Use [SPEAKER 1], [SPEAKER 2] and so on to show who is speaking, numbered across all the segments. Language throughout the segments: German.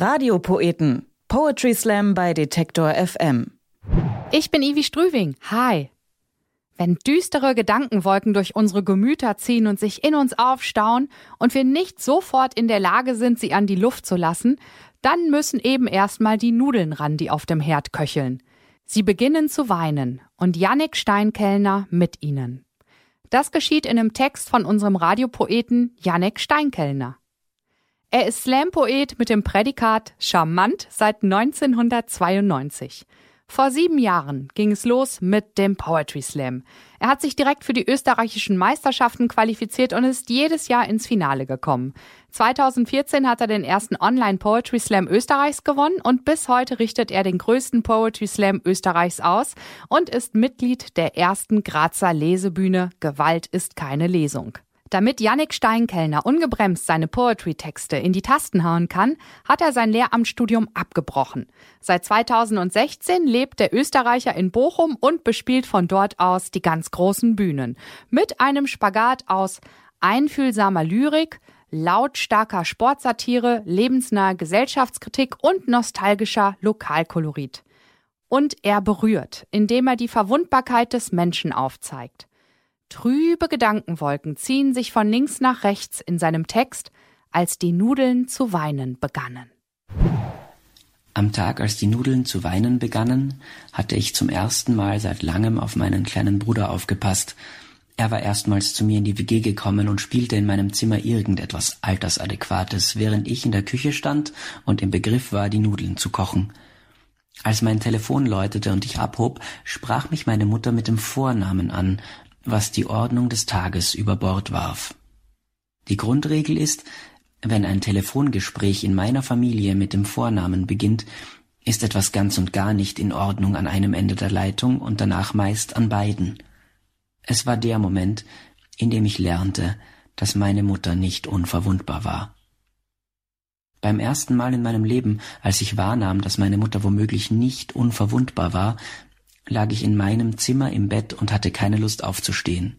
[SPEAKER 1] Radiopoeten. Poetry Slam bei Detektor FM.
[SPEAKER 2] Ich bin Ivi Strüving. Hi. Wenn düstere Gedankenwolken durch unsere Gemüter ziehen und sich in uns aufstauen und wir nicht sofort in der Lage sind, sie an die Luft zu lassen, dann müssen eben erstmal die Nudeln ran, die auf dem Herd köcheln. Sie beginnen zu weinen und Jannik Steinkellner mit ihnen. Das geschieht in einem Text von unserem Radiopoeten Jannik Steinkellner. Er ist Slam-Poet mit dem Prädikat charmant seit 1992. Vor sieben Jahren ging es los mit dem Poetry Slam. Er hat sich direkt für die österreichischen Meisterschaften qualifiziert und ist jedes Jahr ins Finale gekommen. 2014 hat er den ersten Online Poetry Slam Österreichs gewonnen und bis heute richtet er den größten Poetry Slam Österreichs aus und ist Mitglied der ersten Grazer Lesebühne Gewalt ist keine Lesung. Damit Yannick Steinkellner ungebremst seine Poetry-Texte in die Tasten hauen kann, hat er sein Lehramtsstudium abgebrochen. Seit 2016 lebt der Österreicher in Bochum und bespielt von dort aus die ganz großen Bühnen. Mit einem Spagat aus einfühlsamer Lyrik, lautstarker Sportsatire, lebensnaher Gesellschaftskritik und nostalgischer Lokalkolorit. Und er berührt, indem er die Verwundbarkeit des Menschen aufzeigt. Trübe Gedankenwolken ziehen sich von links nach rechts in seinem Text, als die Nudeln zu weinen begannen.
[SPEAKER 3] Am Tag, als die Nudeln zu weinen begannen, hatte ich zum ersten Mal seit langem auf meinen kleinen Bruder aufgepasst. Er war erstmals zu mir in die WG gekommen und spielte in meinem Zimmer irgendetwas Altersadäquates, während ich in der Küche stand und im Begriff war, die Nudeln zu kochen. Als mein Telefon läutete und ich abhob, sprach mich meine Mutter mit dem Vornamen an, was die Ordnung des Tages über Bord warf. Die Grundregel ist, wenn ein Telefongespräch in meiner Familie mit dem Vornamen beginnt, ist etwas ganz und gar nicht in Ordnung an einem Ende der Leitung und danach meist an beiden. Es war der Moment, in dem ich lernte, dass meine Mutter nicht unverwundbar war. Beim ersten Mal in meinem Leben, als ich wahrnahm, dass meine Mutter womöglich nicht unverwundbar war, lag ich in meinem Zimmer im Bett und hatte keine Lust aufzustehen.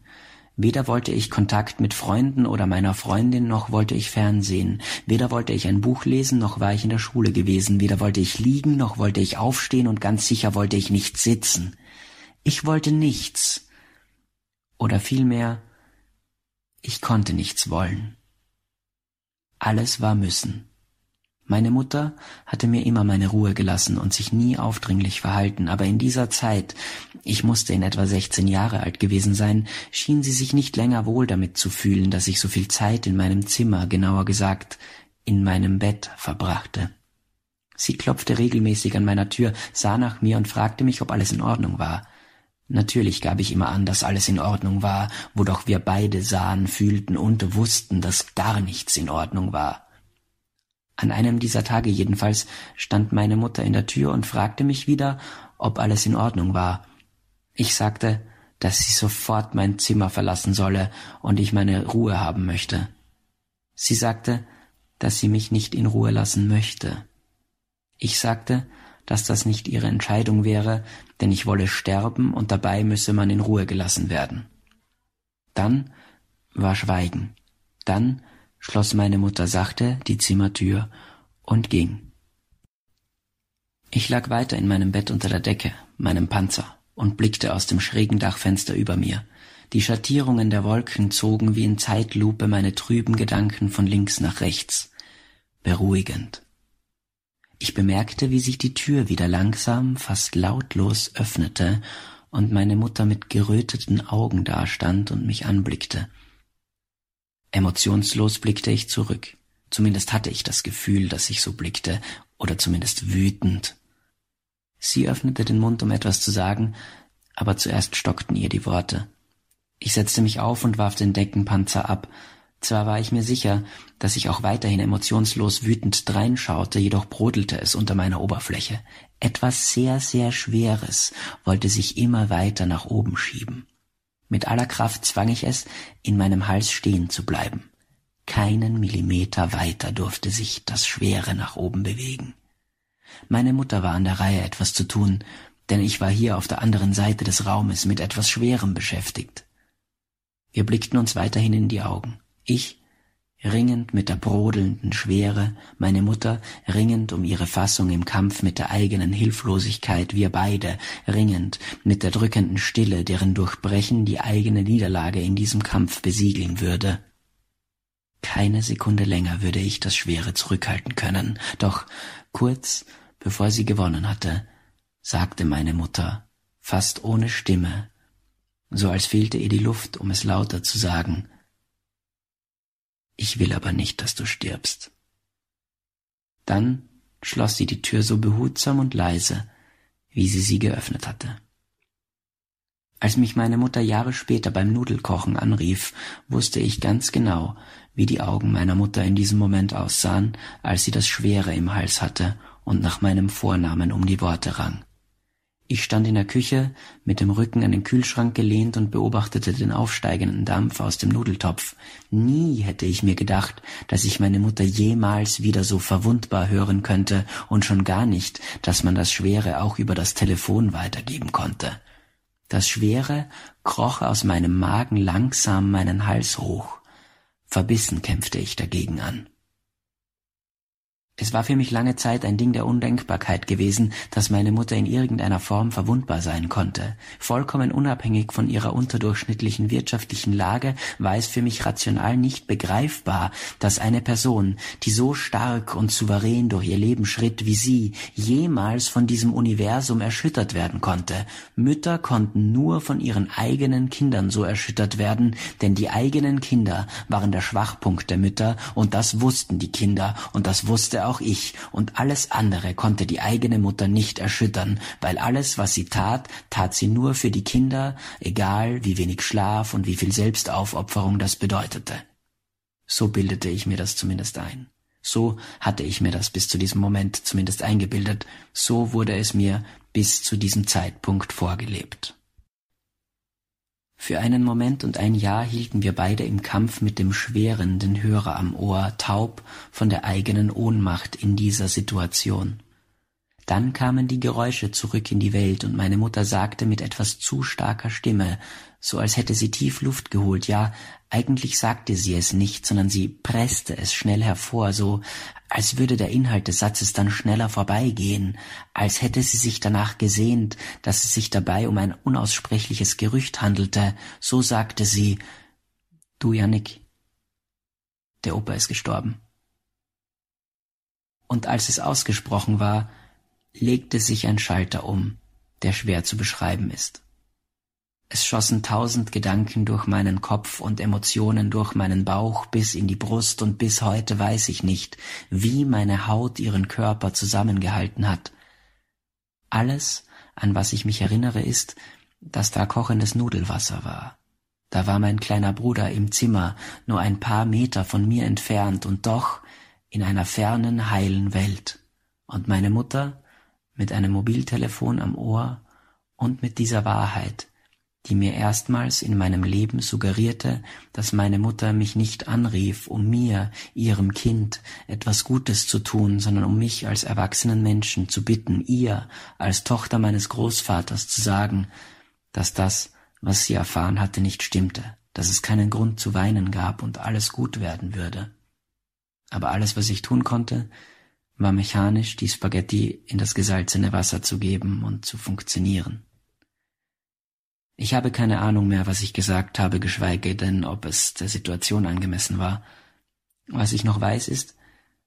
[SPEAKER 3] Weder wollte ich Kontakt mit Freunden oder meiner Freundin, noch wollte ich Fernsehen. Weder wollte ich ein Buch lesen, noch war ich in der Schule gewesen. Weder wollte ich liegen, noch wollte ich aufstehen und ganz sicher wollte ich nicht sitzen. Ich wollte nichts. Oder vielmehr, ich konnte nichts wollen. Alles war müssen. Meine Mutter hatte mir immer meine Ruhe gelassen und sich nie aufdringlich verhalten, aber in dieser Zeit, ich musste in etwa 16 Jahre alt gewesen sein, schien sie sich nicht länger wohl damit zu fühlen, dass ich so viel Zeit in meinem Zimmer, genauer gesagt, in meinem Bett verbrachte. Sie klopfte regelmäßig an meiner Tür, sah nach mir und fragte mich, ob alles in Ordnung war. Natürlich gab ich immer an, dass alles in Ordnung war, wo doch wir beide sahen, fühlten und wussten, dass gar nichts in Ordnung war. An einem dieser Tage jedenfalls stand meine Mutter in der Tür und fragte mich wieder, ob alles in Ordnung war. Ich sagte, dass sie sofort mein Zimmer verlassen solle und ich meine Ruhe haben möchte. Sie sagte, dass sie mich nicht in Ruhe lassen möchte. Ich sagte, dass das nicht ihre Entscheidung wäre, denn ich wolle sterben und dabei müsse man in Ruhe gelassen werden. Dann war Schweigen. Dann schloss meine Mutter sachte die Zimmertür und ging. Ich lag weiter in meinem Bett unter der Decke, meinem Panzer, und blickte aus dem schrägen Dachfenster über mir. Die Schattierungen der Wolken zogen wie in Zeitlupe meine trüben Gedanken von links nach rechts. Beruhigend. Ich bemerkte, wie sich die Tür wieder langsam, fast lautlos öffnete und meine Mutter mit geröteten Augen dastand und mich anblickte. Emotionslos blickte ich zurück. Zumindest hatte ich das Gefühl, dass ich so blickte, oder zumindest wütend. Sie öffnete den Mund, um etwas zu sagen, aber zuerst stockten ihr die Worte. Ich setzte mich auf und warf den Deckenpanzer ab. Zwar war ich mir sicher, dass ich auch weiterhin emotionslos wütend dreinschaute, jedoch brodelte es unter meiner Oberfläche. Etwas sehr, sehr Schweres wollte sich immer weiter nach oben schieben. Mit aller Kraft zwang ich es, in meinem Hals stehen zu bleiben. Keinen Millimeter weiter durfte sich das Schwere nach oben bewegen. Meine Mutter war an der Reihe, etwas zu tun, denn ich war hier auf der anderen Seite des Raumes mit etwas Schwerem beschäftigt. Wir blickten uns weiterhin in die Augen. Ich ringend mit der brodelnden Schwere, meine Mutter ringend um ihre Fassung im Kampf mit der eigenen Hilflosigkeit, wir beide ringend mit der drückenden Stille, deren Durchbrechen die eigene Niederlage in diesem Kampf besiegeln würde. Keine Sekunde länger würde ich das Schwere zurückhalten können, doch kurz bevor sie gewonnen hatte, sagte meine Mutter, fast ohne Stimme, so als fehlte ihr die Luft, um es lauter zu sagen, ich will aber nicht, dass du stirbst. Dann schloss sie die Tür so behutsam und leise, wie sie sie geöffnet hatte. Als mich meine Mutter Jahre später beim Nudelkochen anrief, wusste ich ganz genau, wie die Augen meiner Mutter in diesem Moment aussahen, als sie das Schwere im Hals hatte und nach meinem Vornamen um die Worte rang. Ich stand in der Küche, mit dem Rücken an den Kühlschrank gelehnt und beobachtete den aufsteigenden Dampf aus dem Nudeltopf. Nie hätte ich mir gedacht, dass ich meine Mutter jemals wieder so verwundbar hören könnte und schon gar nicht, dass man das Schwere auch über das Telefon weitergeben konnte. Das Schwere kroch aus meinem Magen langsam meinen Hals hoch. Verbissen kämpfte ich dagegen an. Es war für mich lange Zeit ein Ding der Undenkbarkeit gewesen, dass meine Mutter in irgendeiner Form verwundbar sein konnte. Vollkommen unabhängig von ihrer unterdurchschnittlichen wirtschaftlichen Lage war es für mich rational nicht begreifbar, dass eine Person, die so stark und souverän durch ihr Leben schritt wie sie, jemals von diesem Universum erschüttert werden konnte. Mütter konnten nur von ihren eigenen Kindern so erschüttert werden, denn die eigenen Kinder waren der Schwachpunkt der Mütter und das wussten die Kinder und das wusste auch ich, und alles andere konnte die eigene Mutter nicht erschüttern, weil alles, was sie tat, tat sie nur für die Kinder, egal wie wenig Schlaf und wie viel Selbstaufopferung das bedeutete. So bildete ich mir das zumindest ein. So hatte ich mir das bis zu diesem Moment zumindest eingebildet, so wurde es mir bis zu diesem Zeitpunkt vorgelebt. Für einen Moment und ein Jahr hielten wir beide im Kampf mit dem Schweren den Hörer am Ohr, taub von der eigenen Ohnmacht in dieser Situation. Dann kamen die Geräusche zurück in die Welt und meine Mutter sagte mit etwas zu starker Stimme, so als hätte sie tief Luft geholt, ja, eigentlich sagte sie es nicht, sondern sie presste es schnell hervor, so als würde der Inhalt des Satzes dann schneller vorbeigehen, als hätte sie sich danach gesehnt, dass es sich dabei um ein unaussprechliches Gerücht handelte, so sagte sie Du, Jannik, der Opa ist gestorben. Und als es ausgesprochen war, legte sich ein Schalter um, der schwer zu beschreiben ist. Es schossen tausend Gedanken durch meinen Kopf und Emotionen durch meinen Bauch bis in die Brust und bis heute weiß ich nicht, wie meine Haut ihren Körper zusammengehalten hat. Alles, an was ich mich erinnere, ist, dass da kochendes Nudelwasser war. Da war mein kleiner Bruder im Zimmer, nur ein paar Meter von mir entfernt und doch in einer fernen, heilen Welt. Und meine Mutter mit einem Mobiltelefon am Ohr und mit dieser Wahrheit, die mir erstmals in meinem Leben suggerierte, dass meine Mutter mich nicht anrief, um mir, ihrem Kind, etwas Gutes zu tun, sondern um mich als erwachsenen Menschen zu bitten, ihr, als Tochter meines Großvaters, zu sagen, dass das, was sie erfahren hatte, nicht stimmte, dass es keinen Grund zu weinen gab und alles gut werden würde. Aber alles, was ich tun konnte, war mechanisch die Spaghetti in das gesalzene Wasser zu geben und zu funktionieren. Ich habe keine Ahnung mehr, was ich gesagt habe, geschweige denn, ob es der Situation angemessen war. Was ich noch weiß, ist,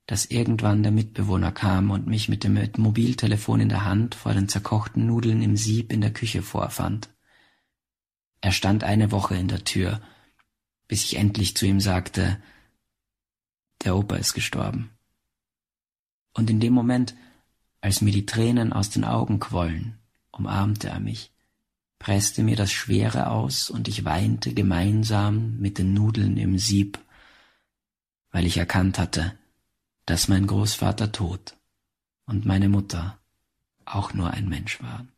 [SPEAKER 3] dass irgendwann der Mitbewohner kam und mich mit dem Mobiltelefon in der Hand vor den zerkochten Nudeln im Sieb in der Küche vorfand. Er stand eine Woche in der Tür, bis ich endlich zu ihm sagte, der Opa ist gestorben. Und in dem Moment, als mir die Tränen aus den Augen quollen, umarmte er mich presste mir das Schwere aus und ich weinte gemeinsam mit den Nudeln im Sieb, weil ich erkannt hatte, dass mein Großvater tot und meine Mutter auch nur ein Mensch waren.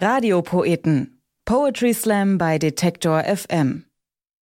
[SPEAKER 1] Radiopoeten Poetry Slam bei Detektor FM